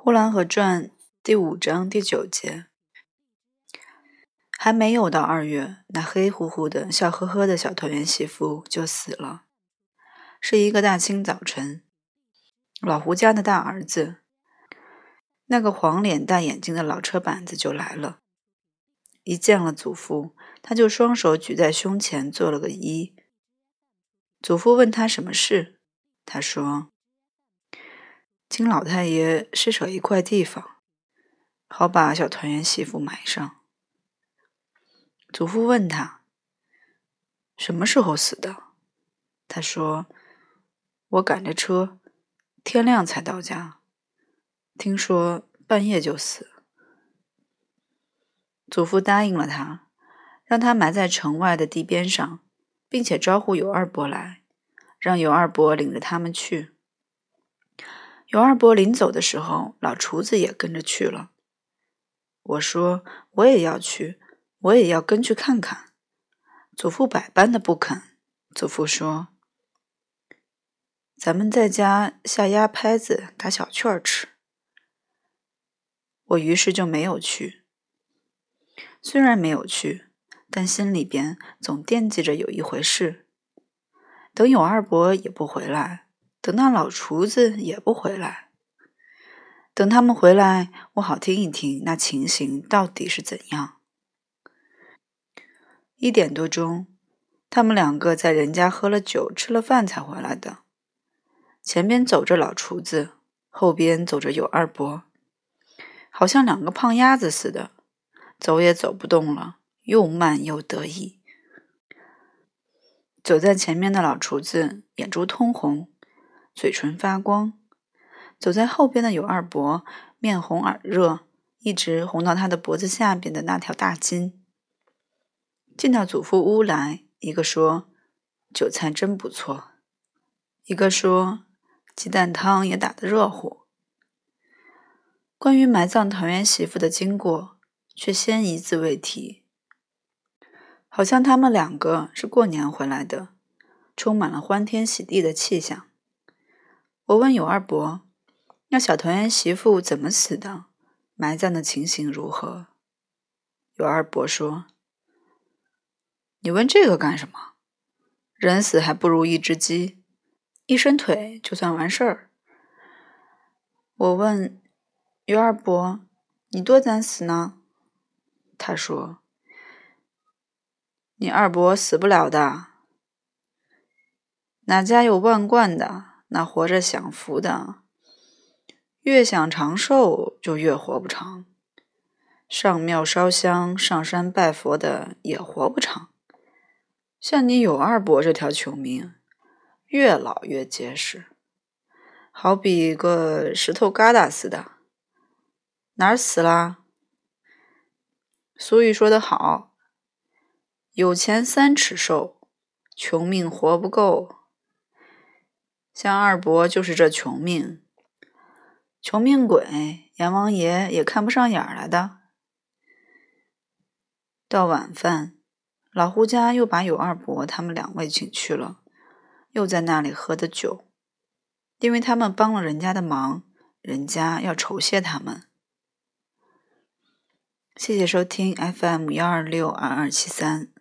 呼兰河传》第五章第九节，还没有到二月，那黑乎乎的、笑呵呵的小团圆媳妇就死了。是一个大清早晨，老胡家的大儿子，那个黄脸大眼睛的老车板子就来了。一见了祖父，他就双手举在胸前，做了个揖。祖父问他什么事，他说。请老太爷施舍一块地方，好把小团圆媳妇埋上。祖父问他什么时候死的，他说：“我赶着车，天亮才到家，听说半夜就死。”祖父答应了他，让他埋在城外的地边上，并且招呼尤二伯来，让尤二伯领着他们去。尤二伯临走的时候，老厨子也跟着去了。我说我也要去，我也要跟去看看。祖父百般的不肯。祖父说：“咱们在家下鸭拍子，打小雀儿吃。”我于是就没有去。虽然没有去，但心里边总惦记着有一回事。等有二伯也不回来。等那老厨子也不回来，等他们回来，我好听一听那情形到底是怎样。一点多钟，他们两个在人家喝了酒、吃了饭才回来的。前边走着老厨子，后边走着有二伯，好像两个胖鸭子似的，走也走不动了，又慢又得意。走在前面的老厨子眼珠通红。嘴唇发光，走在后边的有二伯，面红耳热，一直红到他的脖子下边的那条大筋。进到祖父屋来，一个说：“酒菜真不错。”一个说：“鸡蛋汤也打得热乎。”关于埋葬团圆媳妇的经过，却先一字未提，好像他们两个是过年回来的，充满了欢天喜地的气象。我问有二伯：“那小团圆媳妇怎么死的？埋葬的情形如何？”有二伯说：“你问这个干什么？人死还不如一只鸡，一伸腿就算完事儿。”我问尤二伯：“你多咱死呢？”他说：“你二伯死不了的，哪家有万贯的？”那活着享福的，越想长寿就越活不长；上庙烧香、上山拜佛的也活不长。像你有二伯这条穷命，越老越结实，好比个石头疙瘩似的。哪儿死啦？俗语说得好：“有钱三尺寿，穷命活不够。”像二伯就是这穷命，穷命鬼，阎王爷也看不上眼来的。到晚饭，老胡家又把有二伯他们两位请去了，又在那里喝的酒，因为他们帮了人家的忙，人家要酬谢他们。谢谢收听 FM 幺二六二二七三。